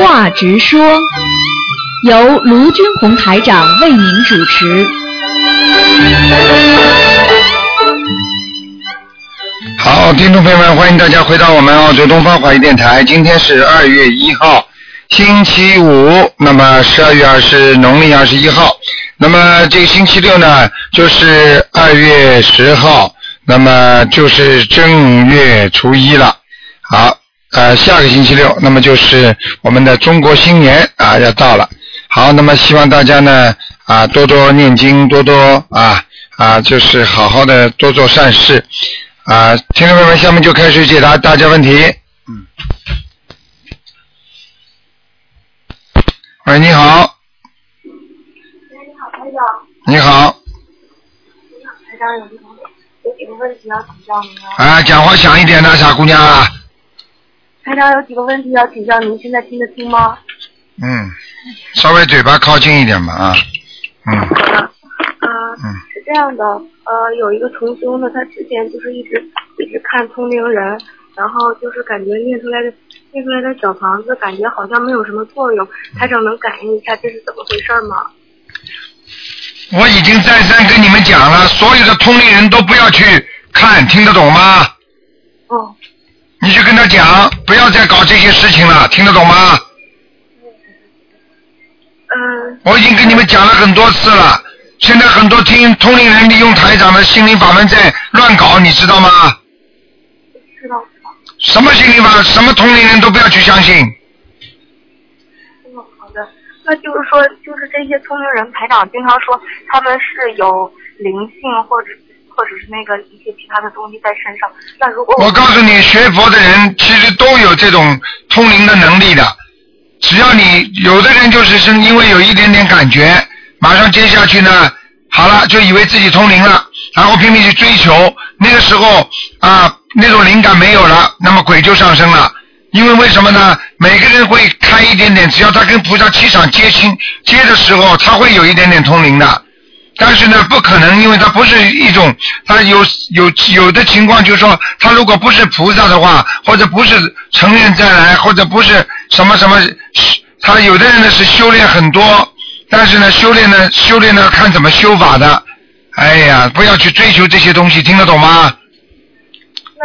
话直说，由卢军红台长为您主持。好，听众朋友们，欢迎大家回到我们澳洲东方华语电台。今天是二月一号，星期五，那么十二月二十农历二十一号，那么这个星期六呢，就是二月十号，那么就是正月初一了。好，呃，下个星期六，那么就是我们的中国新年啊要到了。好，那么希望大家呢啊多多念经，多多啊啊就是好好的多做善事。啊，听众朋友们，下面就开始解答大家问题。嗯。喂，你好。你好，台长。你好。台长有问题要请教您啊。啊，讲话响一点呐，傻姑娘啊。台长有几个问题要请教您，现在听得清吗？嗯，稍微嘴巴靠近一点吧啊。嗯。好的。啊。嗯。是这样的，呃，有一个同修呢，他之前就是一直一直看通灵人，然后就是感觉念出来的念出来的小房子，感觉好像没有什么作用。台长能感应一下这是怎么回事吗？我已经再三跟你们讲了，所有的通灵人都不要去看，听得懂吗？哦。你去跟他讲，不要再搞这些事情了，听得懂吗？嗯。我已经跟你们讲了很多次了，现在很多听通灵人利用台长的心灵法门在乱搞，你知道吗？知道。什么心灵法，什么通灵人都不要去相信。嗯，好的。那就是说，就是这些通灵人，台长经常说他们是有灵性或者或者是那个一些其他的东西在身上。那如果我告诉你，学佛的人其实都有这种通灵的能力的。只要你有的人就是是因为有一点点感觉，马上接下去呢，好了就以为自己通灵了，然后拼命去追求，那个时候啊那种灵感没有了，那么鬼就上升了。因为为什么呢？每个人会开一点点，只要他跟菩萨气场接亲接的时候，他会有一点点通灵的。但是呢，不可能，因为他不是一种，他有有有的情况就是说，他如果不是菩萨的话，或者不是成人再来，或者不是什么什么，他有的人呢是修炼很多，但是呢修炼呢修炼呢看怎么修法的。哎呀，不要去追求这些东西，听得懂吗？那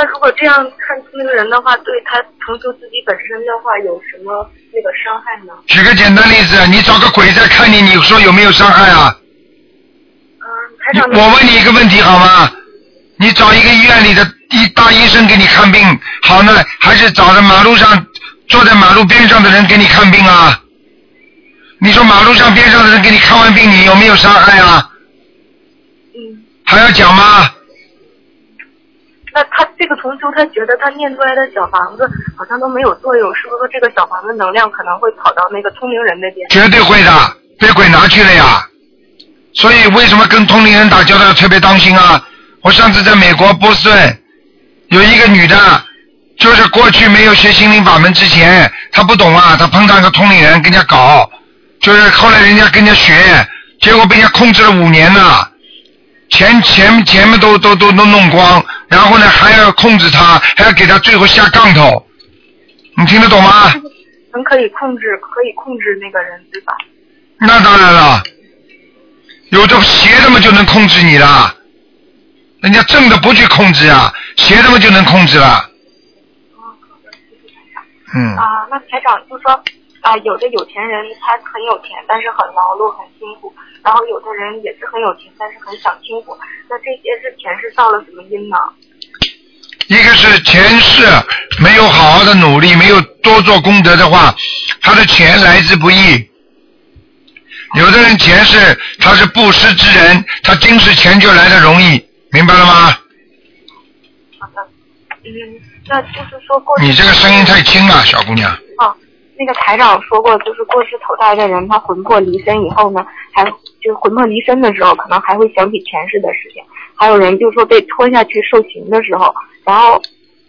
那如果这样看那个人的话，对他成就自己本身的话，有什么那个伤害呢？举个简单例子，你找个鬼在看你，你说有没有伤害啊？嗯，台长。我问你一个问题好吗？你找一个医院里的医大医生给你看病好呢，还是找着马路上坐在马路边上的人给你看病啊？你说马路上边上的人给你看完病，你有没有伤害啊？嗯。还要讲吗？那他这个同修，他觉得他念出来的小房子好像都没有作用，是不是说这个小房子能量可能会跑到那个聪明人那边？绝对会的，被鬼拿去了呀。所以为什么跟通灵人打交道要特别当心啊？我上次在美国波士顿有一个女的，就是过去没有学心灵法门之前，她不懂啊，她碰到一个通灵人跟人家搞，就是后来人家跟人家学，结果被人家控制了五年呢，钱钱钱们都都都都弄光，然后呢还要控制她，还要给她最后下杠头，你听得懂吗？能可以控制，可以控制那个人，对吧？那当然了，有的邪的嘛就能控制你了，人家正的不去控制啊，邪的嘛就能控制了。嗯。啊，那台长就说啊，有的有钱人他很有钱，但是很劳碌很辛苦，然后有的人也是很有钱，但是很享清苦，那这些是前世造了什么因呢？一个是前世没有好好的努力，没有多做功德的话，他的钱来之不易。有的人前世他是布施之人，他今世钱就来的容易，明白了吗？好的，嗯，那就是说过去你这个声音太轻了，小姑娘。啊，那个台长说过，就是过世投胎的人，他魂魄离身以后呢，还就是魂魄离身的时候，可能还会想起前世的事情。还有人就说被拖下去受刑的时候，然后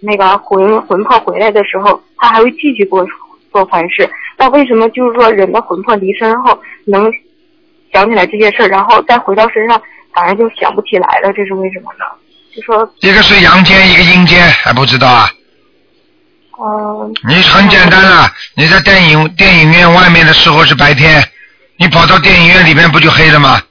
那个魂魂魄回来的时候，他还会继续做做凡事。那为什么就是说人的魂魄离身后能想起来这些事儿，然后再回到身上反而就想不起来了？这是为什么呢？就说一个是阳间，一个阴间，还不知道啊？哦、你很简单了，你在电影电影院外面的时候是白天，你跑到电影院里面不就黑了吗？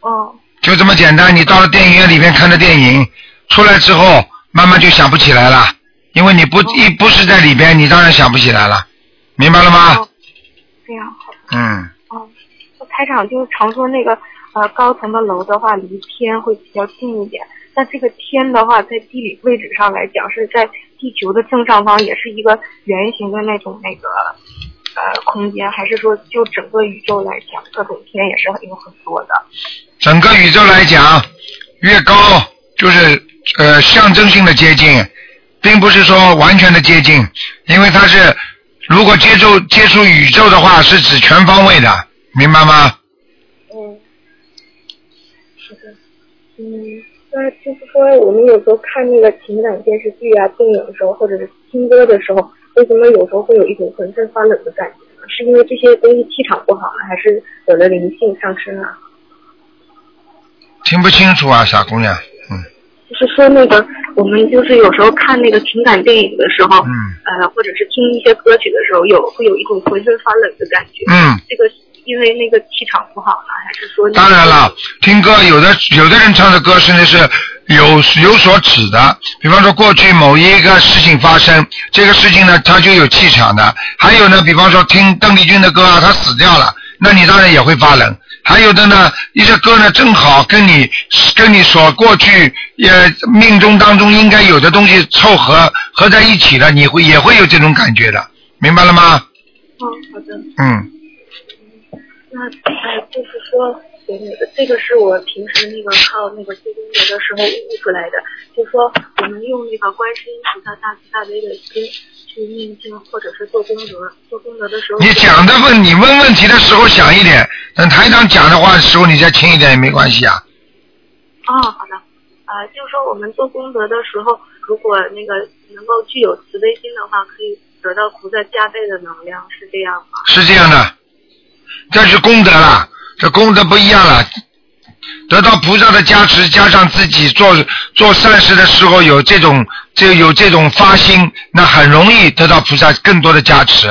哦，就这么简单。你到了电影院里面看的电影，出来之后慢慢就想不起来了，因为你不一不是在里边，你当然想不起来了，明白了吗？哦，这样好。嗯，哦，台长就是常说那个呃高层的楼的话，离天会比较近一点。那这个天的话，在地理位置上来讲，是在地球的正上方，也是一个圆形的那种那个呃空间，还是说就整个宇宙来讲，各种天也是有很多的？整个宇宙来讲，越高就是呃象征性的接近，并不是说完全的接近，因为它是如果接触接触宇宙的话，是指全方位的，明白吗？嗯，是的，嗯，那就是说，我们有时候看那个情感电视剧啊、电影的时候，或者是听歌的时候，为什么有时候会有一种浑身发冷的感觉呢？是因为这些东西气场不好呢，还是有了灵性上升啊？听不清楚啊，傻姑娘。嗯就是说那个，我们就是有时候看那个情感电影的时候，嗯呃，或者是听一些歌曲的时候，有会有一种浑身发冷的感觉。嗯，这个因为那个气场不好呢，还是说、那个？当然了，听歌有的有的人唱的歌甚至是有有所指的，比方说过去某一个事情发生，这个事情呢它就有气场的。还有呢，比方说听邓丽君的歌啊，她死掉了，那你当然也会发冷。还有的呢，一些歌呢正好跟你跟你所过去也命中当中应该有的东西凑合合在一起了，你会也会有这种感觉的，明白了吗？嗯，好的。嗯，那哎，就是说，对那个这个是我平时那个靠那个做功德的时候悟出来的，就是说我们用那个观世音菩萨大慈大悲的心去念经，或者是做功德，做功德的时候。你讲的问你问问题的时候响一点，等台长讲的话的时候你再轻一点也没关系啊。哦，好的。啊、就是说我们做功德的时候，如果那个能够具有慈悲心的话，可以得到菩萨加倍的能量，是这样吗？是这样的，这是功德了，这功德不一样了。得到菩萨的加持，加上自己做做善事的时候有这种就有这种发心，那很容易得到菩萨更多的加持。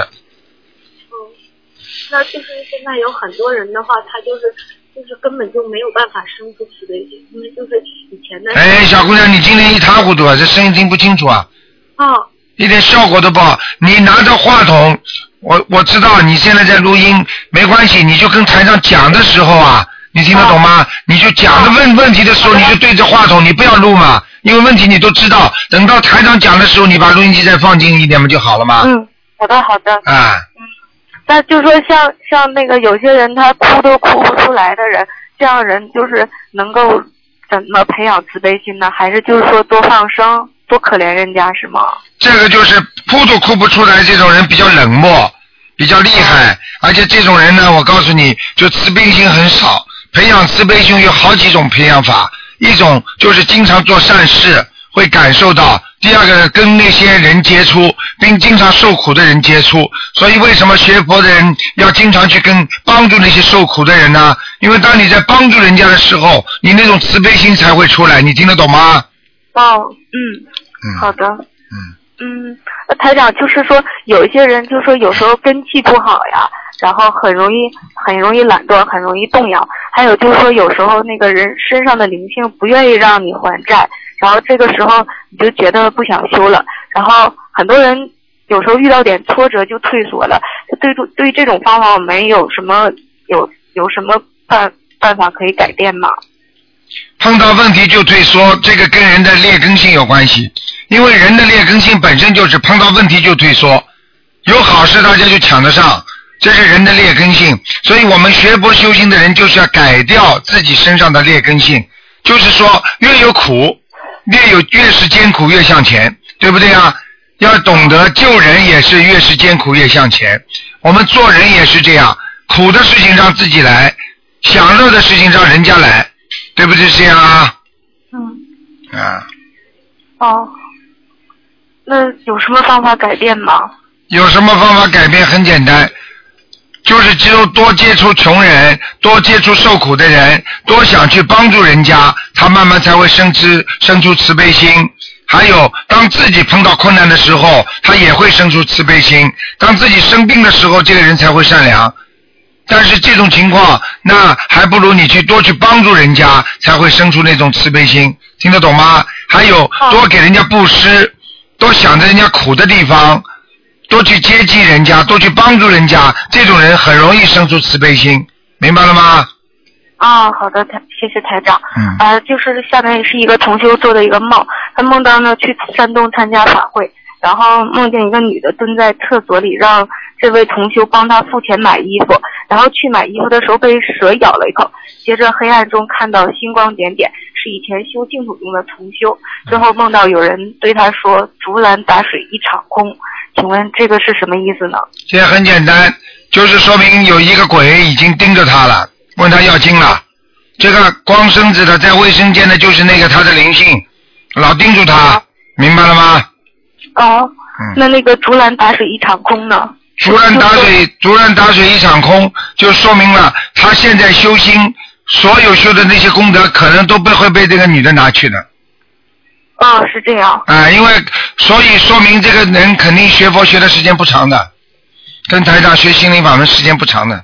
嗯，那就是现在有很多人的话，他就是就是根本就没有办法生出慈悲心，因为就是以前的哎，小姑娘，你今天一塌糊涂啊，这声音听不清楚啊，哦一点效果都不好。你拿着话筒，我我知道你现在在录音，没关系，你就跟台上讲的时候啊，你听得懂吗？你就讲的问问题的时候，你就对着话筒，你不要录嘛，因为问题你都知道。等到台长讲的时候，你把录音机再放近一点不就好了吗？嗯，好的好的。啊，那就说像像那个有些人他哭都哭不出来的人，这样人就是能够怎么培养慈悲心呢？还是就是说多放生，多可怜人家是吗？这个就是哭都哭不出来，这种人比较冷漠，比较厉害，而且这种人呢，我告诉你，就慈悲心很少。培养慈悲心有好几种培养法，一种就是经常做善事，会感受到；第二个跟那些人接触，并经常受苦的人接触。所以为什么学佛的人要经常去跟帮助那些受苦的人呢？因为当你在帮助人家的时候，你那种慈悲心才会出来。你听得懂吗？哦，嗯，嗯。好的。嗯。嗯，那台长就是说，有一些人就是说有时候根气不好呀，然后很容易很容易懒惰，很容易动摇。还有就是说，有时候那个人身上的灵性不愿意让你还债，然后这个时候你就觉得不想修了。然后很多人有时候遇到点挫折就退缩了。对对对，这种方法我们有什么有有什么办办法可以改变吗？碰到问题就退缩，这个跟人的劣根性有关系。因为人的劣根性本身就是碰到问题就退缩，有好事大家就抢得上，这是人的劣根性。所以我们学佛修行的人就是要改掉自己身上的劣根性，就是说越有苦，越有越是艰苦越向前，对不对啊？要懂得救人也是越是艰苦越向前，我们做人也是这样，苦的事情让自己来，享乐的事情让人家来，对不对？这样啊？嗯，啊。哦，那有什么方法改变吗？有什么方法改变？很简单，就是只有多接触穷人，多接触受苦的人，多想去帮助人家，他慢慢才会生之生出慈悲心。还有，当自己碰到困难的时候，他也会生出慈悲心。当自己生病的时候，这个人才会善良。但是这种情况，那还不如你去多去帮助人家，才会生出那种慈悲心。听得懂吗？还有，多给人家布施，多想着人家苦的地方，多去接济人家，多去帮助人家，这种人很容易生出慈悲心。明白了吗？啊，好的，台谢谢台长。嗯呃，就是下面是一个同修做的一个梦，他梦到呢去山东参加法会，然后梦见一个女的蹲在厕所里，让这位同修帮他付钱买衣服，然后去买衣服的时候被蛇咬了一口，接着黑暗中看到星光点点，是以前修净土中的同修，之后梦到有人对他说竹篮打水一场空，请问这个是什么意思呢？这很简单，就是说明有一个鬼已经盯着他了，问他要经了。这个光身子的在卫生间的，就是那个他的灵性，老盯住他，明白了吗？哦，嗯那那个竹篮打水一场空呢？竹篮打水，竹篮打水一场空，就说明了他现在修心，所有修的那些功德，可能都被会被这个女的拿去的。哦，是这样。啊、因为所以说明这个人肯定学佛学的时间不长的，跟台长学心灵法门时间不长的。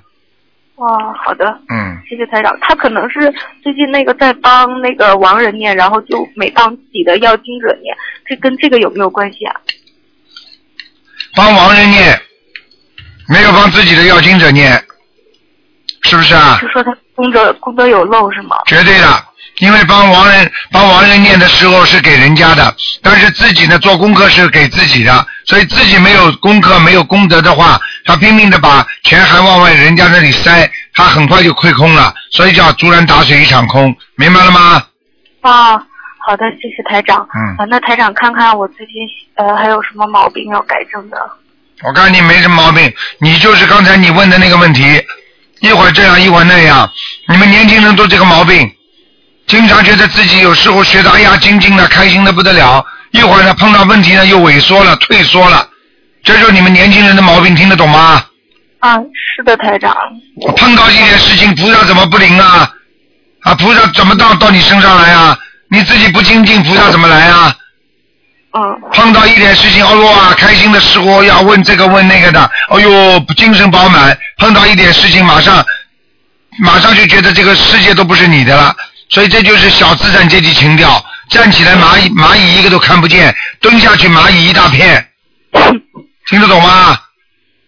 哦，好的，嗯，谢谢台长。他可能是最近那个在帮那个亡人念，然后就没帮自己的要经者念，这跟这个有没有关系啊？帮亡人念，没有帮自己的要经者念，是不是啊？就说他功德功德有漏是吗？绝对的，因为帮亡人帮亡人念的时候是给人家的，但是自己呢做功课是给自己的，所以自己没有功课没有功德的话，他拼命的把钱还往外人家那里塞，他很快就亏空了，所以叫竹篮打水一场空，明白了吗？啊，好的，谢谢台长。嗯啊，那台长看看我最近呃还有什么毛病要改正的？我看你没什么毛病，你就是刚才你问的那个问题，一会儿这样一会儿那样，你们年轻人都这个毛病，经常觉得自己有时候学的哎呀精进的开心的不得了，一会儿呢碰到问题呢又萎缩了退缩了，这就是你们年轻人的毛病，听得懂吗？啊，是的，台长。碰到一点事情，菩萨怎么不灵啊？啊，菩萨怎么到到你身上来啊？你自己不精进，菩萨怎么来啊？嗯，碰到一点事情，哦哇，开心的时候要问这个问那个的，哦呦，精神饱满。碰到一点事情，马上马上就觉得这个世界都不是你的了。所以这就是小资产阶级情调，站起来蚂蚁蚂蚁一个都看不见，蹲下去蚂蚁一大片，听得懂吗？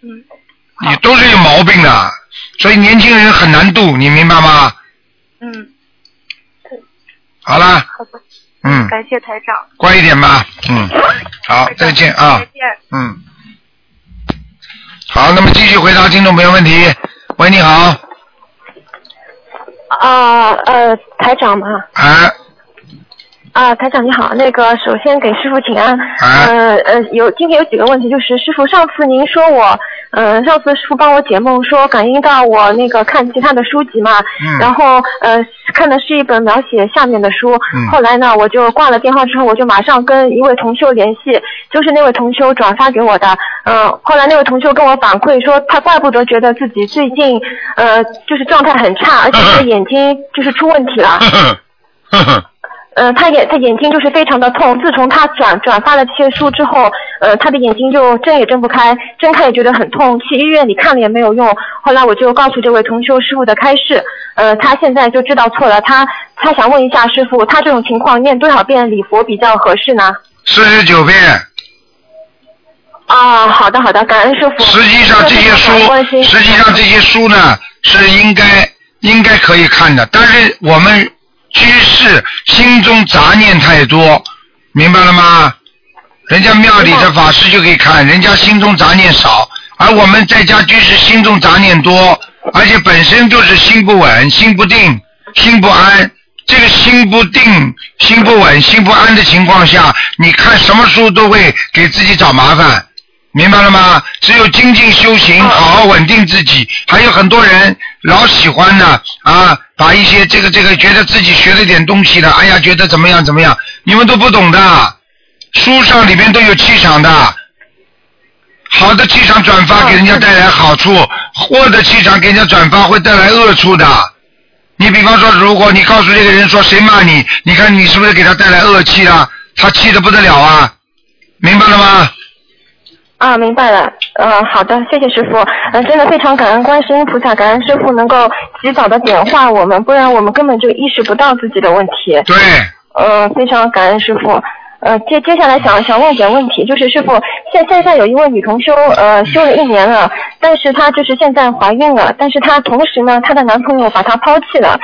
嗯，你都是有毛病的，所以年轻人很难度，你明白吗？嗯，好啦，好的，嗯，感谢台长。乖一点吧，嗯，好，再见啊。再。见。嗯，好，那么继续回答听众朋友问题。喂，你好，啊呃，台长嘛，啊，啊台长你好，那个首先给师傅请安。啊。呃呃，有今天有几个问题，就是师傅上次您说我，呃上次师傅帮我解梦说感应到我那个看其他的书籍嘛，嗯。然后呃看的是一本描写下面的书，嗯。后来呢我就挂了电话之后，我就马上跟一位同修联系，就是那位同修转发给我的，嗯、后来那位同修跟我反馈说，他怪不得觉得自己最近呃就是状态很差，而且他的眼睛就是出问题了。呵呵，呵呵，呃，他眼他眼睛就是非常的痛。自从他转转发了这些书之后，呃，他的眼睛就睁也睁不开，睁开也觉得很痛。去医院里看了也没有用。后来我就告诉这位同修师傅的开示，呃，他现在就知道错了。他他想问一下师傅，他这种情况念多少遍礼佛比较合适呢？四十九遍。啊，好的好的，感恩师傅。实际上这些书，实际上这些书呢是应该应该可以看的，但是我们居士心中杂念太多，明白了吗？人家庙里的法师就可以看，人家心中杂念少，而我们在家居士心中杂念多，而且本身就是心不稳、心不定、心不安。这个心不定、心不稳、心不安的情况下，你看什么书都会给自己找麻烦，明白了吗？只有精进修行，好好稳定自己。还有很多人老喜欢呢啊，把一些这个这个觉得自己学了点东西的，哎呀，觉得怎么样怎么样，你们都不懂的。书上里面都有气场的，好的气场转发给人家带来好处，坏的气场给人家转发会带来恶处的。你比方说，如果你告诉这个人说谁骂你，你看你是不是给他带来恶气了？他气的不得了啊！明白了吗？啊，明白了。嗯、好的，谢谢师傅。嗯、真的非常感恩观世音菩萨，感恩师傅能够及早的点化我们，不然我们根本就意识不到自己的问题。对，嗯，非常感恩师傅。呃，接接下来想想问点问题，就是师傅，现现在有一位女同修，呃，修了一年了，但是她就是现在怀孕了，但是她同时呢，她的男朋友把她抛弃了，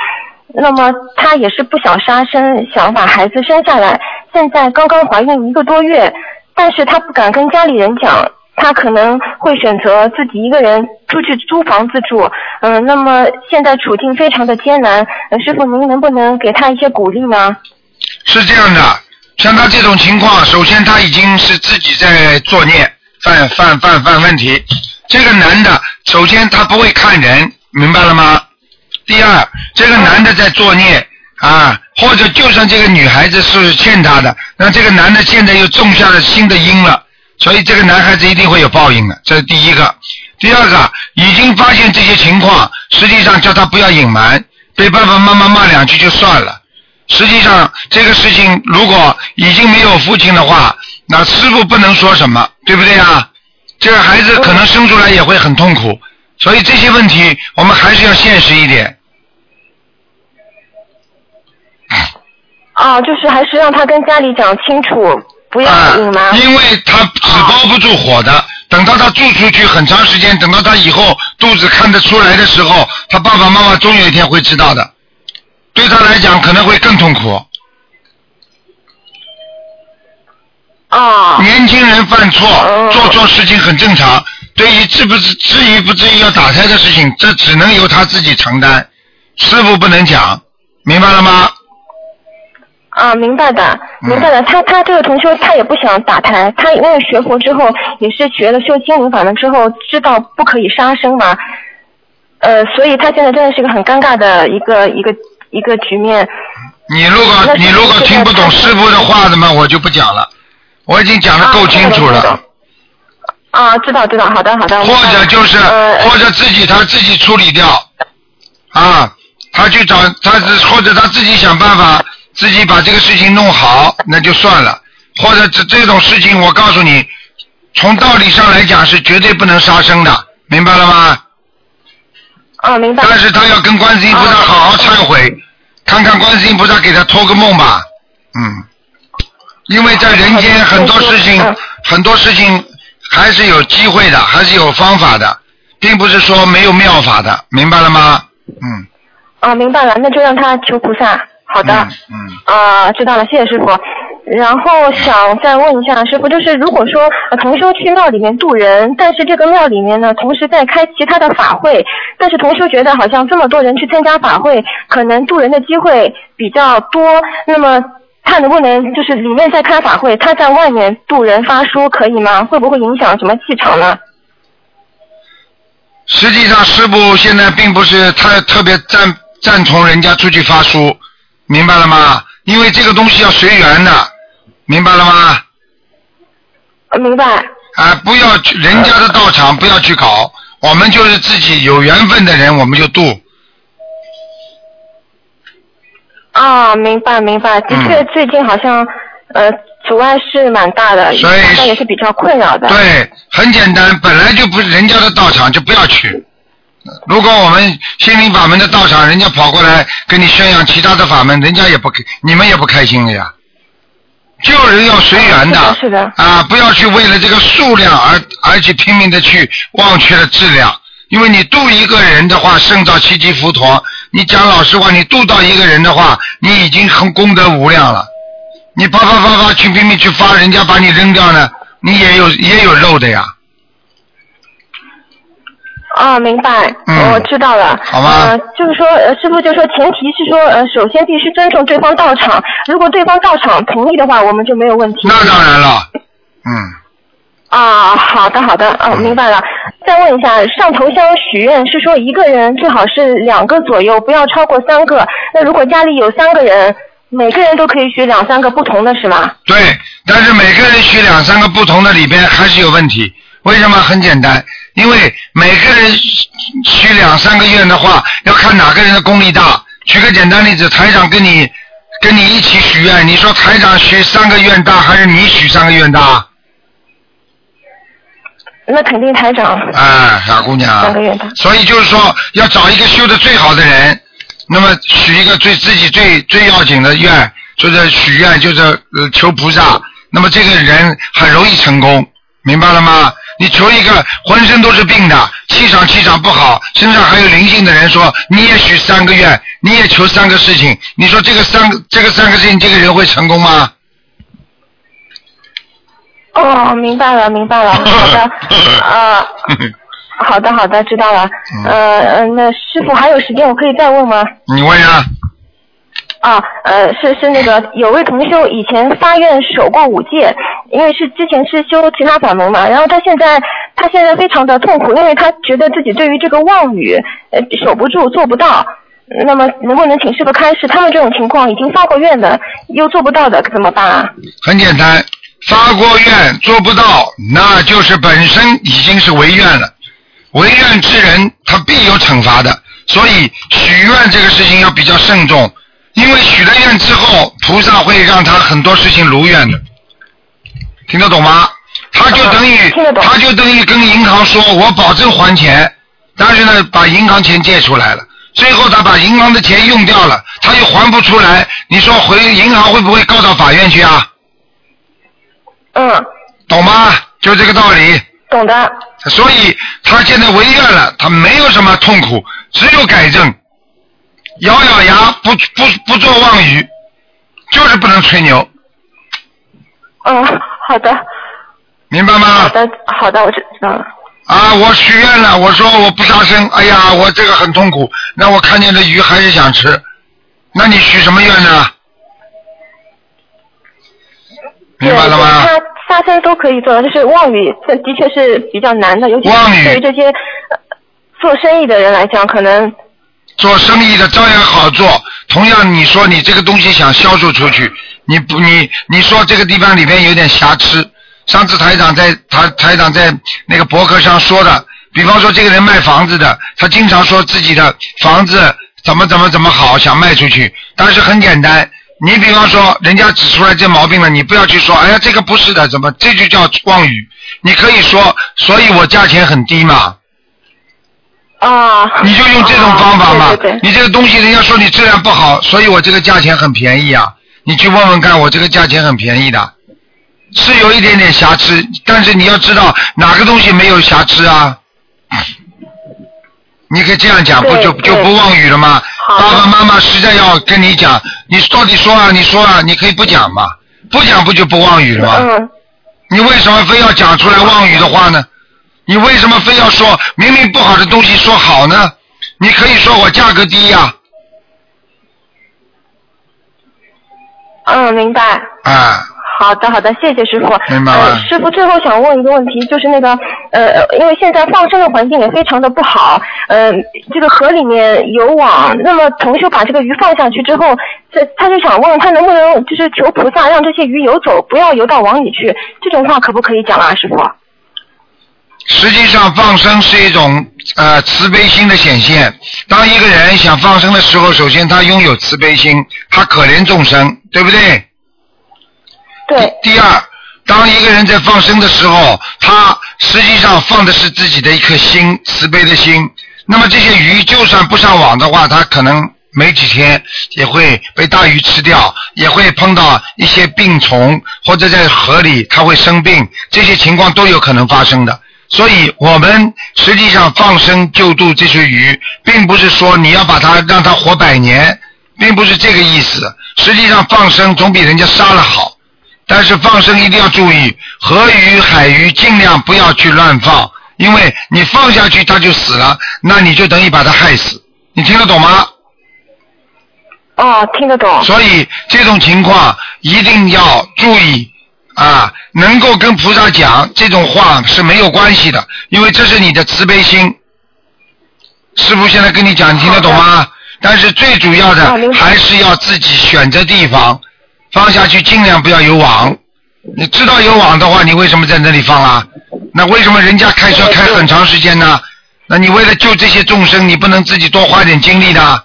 那么她也是不想杀生，想把孩子生下来，现在刚刚怀孕一个多月，但是他不敢跟家里人讲，他可能会选择自己一个人出去租房子住，嗯、那么现在处境非常的艰难，师傅您能不能给他一些鼓励呢？是这样的，像他这种情况，首先他已经是自己在作孽，犯犯犯犯问题。这个男的，首先他不会看人，明白了吗？第二，这个男的在作孽啊，或者就算这个女孩子是欠他的，那这个男的现在又种下了新的因了，所以这个男孩子一定会有报应的，这是第一个。第二个，已经发现这些情况，实际上叫他不要隐瞒，被爸爸妈妈骂两句就算了。实际上，这个事情如果已经没有父亲的话，那师傅不能说什么，对不对啊？这个孩子可能生出来也会很痛苦，所以这些问题我们还是要现实一点。哦，就是还是让他跟家里讲清楚，不要啊隐瞒。，因为他纸包不住火的。等到他住出去很长时间，等到他以后肚子看得出来的时候，他爸爸妈妈终有一天会知道的。对他来讲可能会更痛苦。啊，年轻人犯错，哦做错事情很正常。对于至不至至于不至于要打胎的事情，这只能由他自己承担，师傅不能讲，明白了吗？啊，明白的，嗯明白的。他他这个同修他也不想打胎，他因为学佛之后也是学了修心灵法门之后，知道不可以杀生嘛，呃，所以他现在真的是一个很尴尬的一个一个一个局面。你如果你如果听不懂师傅的话的嘛，我就不讲了。我已经讲的够清楚啊了。啊，知道知道，好的好的。或者就是呃或者自己他自己处理掉，啊，他去找他是或者他自己想办法自己把这个事情弄好，那就算了。或者这这种事情，我告诉你，从道理上来讲是绝对不能杀生的，明白了吗？啊，明白。但是他要跟观世音菩萨啊好好忏悔，看看观世音菩萨给他托个梦吧，嗯，因为在人间很多事情嗯，很多事情还是有机会的，还是有方法的，并不是说没有妙法的，明白了吗？嗯，啊，明白了，那就让他求菩萨。好的。嗯嗯，啊，知道了，谢谢师傅。然后想再问一下师傅，就是如果说呃同修去庙里面渡人，但是这个庙里面呢，同时在开其他的法会，但是同修觉得好像这么多人去参加法会，可能渡人的机会比较多，那么他能不能就是里面在开法会，他在外面渡人发书可以吗？会不会影响什么气场呢？实际上师傅现在并不是太特别赞赞同人家出去发书，明白了吗？因为这个东西要随缘的，明白了吗？呃，明白。啊，不要去人家的道场，不要去搞。我们就是自己有缘分的人，我们就度。啊，明白明白，的确嗯最近好像呃阻碍是蛮大的，所以大家也是比较困扰的。对，很简单，本来就不是人家的道场，就不要去。如果我们心灵法门的道场，人家跑过来跟你宣扬其他的法门，人家也不开，你们也不开心的呀。救人要随缘的，啊是的啊，不要去为了这个数量而而去拼命的去忘却了质量。因为你渡一个人的话，胜造七级浮屠。你讲老实话，你渡到一个人的话，你已经很功德无量了。你啪啪啪啪去拼命去发，人家把你扔掉呢，你也有也有漏的呀。啊，明白，嗯我知道了。好吧呃，就是说，呃，师傅就说，前提是说，呃，首先必须尊重对方到场，如果对方到场同意的话，我们就没有问题。那当然了，嗯，啊，好的好的，嗯、明白了。再问一下，上头香许愿是说一个人最好是两个左右，不要超过三个。那如果家里有三个人，每个人都可以许两三个不同的是吗？对。但是每个人许两三个不同的里边还是有问题。为什么？很简单，因为每个人许两三个愿的话，要看哪个人的功力大。举个简单例子，台长跟你跟你一起许愿，你说台长许三个愿大，还是你许三个愿大？那肯定台长哎，傻姑娘三个愿大。所以就是说，要找一个修的最好的人，那么许一个最自己最最要紧的愿，就是许愿，就是呃求菩萨。那么这个人很容易成功，明白了吗？你求一个浑身都是病的，气场气场不好，身上还有灵性的人说，你也许三个愿，你也求三个事情，你说这个三个这个三个事情，这个人会成功吗？哦，明白了，明白了，好的，啊，好的，好的，知道了。呃，呃，那师傅还有时间，我可以再问吗？你问呀、啊，啊呃，是是那个有位同修以前发愿守过五戒，因为是之前是修其他法门嘛，然后他现在他现在非常的痛苦，因为他觉得自己对于这个妄语呃守不住做不到。那么能不能请师傅开示？他们这种情况已经发过愿的，又做不到的怎么办啊？很简单，发过愿做不到，那就是本身已经是违愿了。违愿之人，他必有惩罚的。所以许愿这个事情要比较慎重，因为许了愿之后，菩萨会让他很多事情如愿的。听得懂吗？他就等于他就等于跟银行说，我保证还钱，但是呢，把银行钱借出来了，最后他把银行的钱用掉了，他又还不出来，你说回银行会不会告到法院去啊？嗯，懂吗？就这个道理。懂的。所以他现在违愿了，他没有什么痛苦，只有改正，咬咬牙，不不不做妄语，就是不能吹牛，嗯，好的，明白吗好？的，好的，我知知道了。啊，我许愿了，我说我不杀生，哎呀，我这个很痛苦，那我看见这鱼还是想吃，那你许什么愿呢？明白了吗？对，他杀生都可以做，就是妄语，这的确是比较难的，尤其是对于这些呃做生意的人来讲，可能做生意的照样好做。同样，你说你这个东西想销售出去，你不你你说这个地方里面有点瑕疵。上次台长在台台长在那个博客上说的，比方说这个人卖房子的，他经常说自己的房子怎么怎么怎么好，想卖出去，但是很简单。你比方说，人家指出来这毛病了，你不要去说，哎呀，这个不是的，怎么这就叫妄语？你可以说，所以我价钱很低嘛，啊，你就用这种方法嘛。啊对对对，你这个东西人家说你质量不好，所以我这个价钱很便宜啊。你去问问看，我这个价钱很便宜的，是有一点点瑕疵，但是你要知道哪个东西没有瑕疵啊？你可以这样讲，不就就不妄语了吗？爸爸妈妈实在要跟你讲，你到底说啊，你说啊，你可以不讲嘛，不讲不就不妄语了吗？嗯，你为什么非要讲出来妄语的话呢？你为什么非要说明明不好的东西说好呢？你可以说我价格低呀、嗯，明白。啊，好的，好的，谢谢师傅。明白师傅最后想问一个问题，就是那个呃，因为现在放生的环境也非常的不好，呃，这个河里面有网，那么同修把这个鱼放下去之后，这他就想问他能不能就是求菩萨让这些鱼游走，不要游到网里去，这种话可不可以讲啊，师傅？实际上放生是一种呃慈悲心的显现。当一个人想放生的时候，首先他拥有慈悲心，他可怜众生，对不对？对，第二，当一个人在放生的时候，他实际上放的是自己的一颗心，慈悲的心。那么这些鱼就算不上网的话，它可能没几天也会被大鱼吃掉，也会碰到一些病虫，或者在河里它会生病，这些情况都有可能发生的。所以我们实际上放生救度这些鱼，并不是说你要把它让它活百年，并不是这个意思。实际上放生总比人家杀了好。但是放生一定要注意，河鱼、海鱼尽量不要去乱放，因为你放下去它就死了，那你就等于把它害死。你听得懂吗？哦，听得懂。所以这种情况一定要注意啊，能够跟菩萨讲这种话是没有关系的，因为这是你的慈悲心。师傅现在跟你讲，你听得懂吗？但是最主要的还是要自己选择地方放下去，尽量不要有网。你知道有网的话，你为什么在那里放啊？那为什么人家开车开很长时间呢？那你为了救这些众生，你不能自己多花点精力的？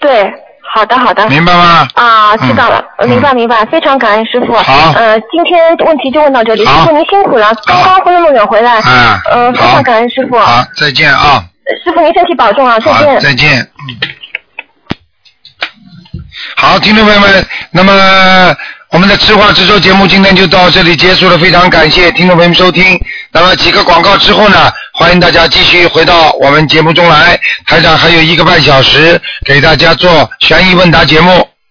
对，好的好的。明白吗？啊，知道了，明白明白，非常感恩师傅。好呃，今天问题就问到这里，师傅您辛苦了，刚刚回那么远回来，嗯呃，非常感恩师傅。好，再见啊！师傅您身体保重啊，再，见。再见。嗯。好，听众朋友们，那么我们的知话直说节目今天就到这里结束了，非常感谢听众朋友们收听。那么几个广告之后呢，欢迎大家继续回到我们节目中来，台长还有一个半小时给大家做悬疑问答节目。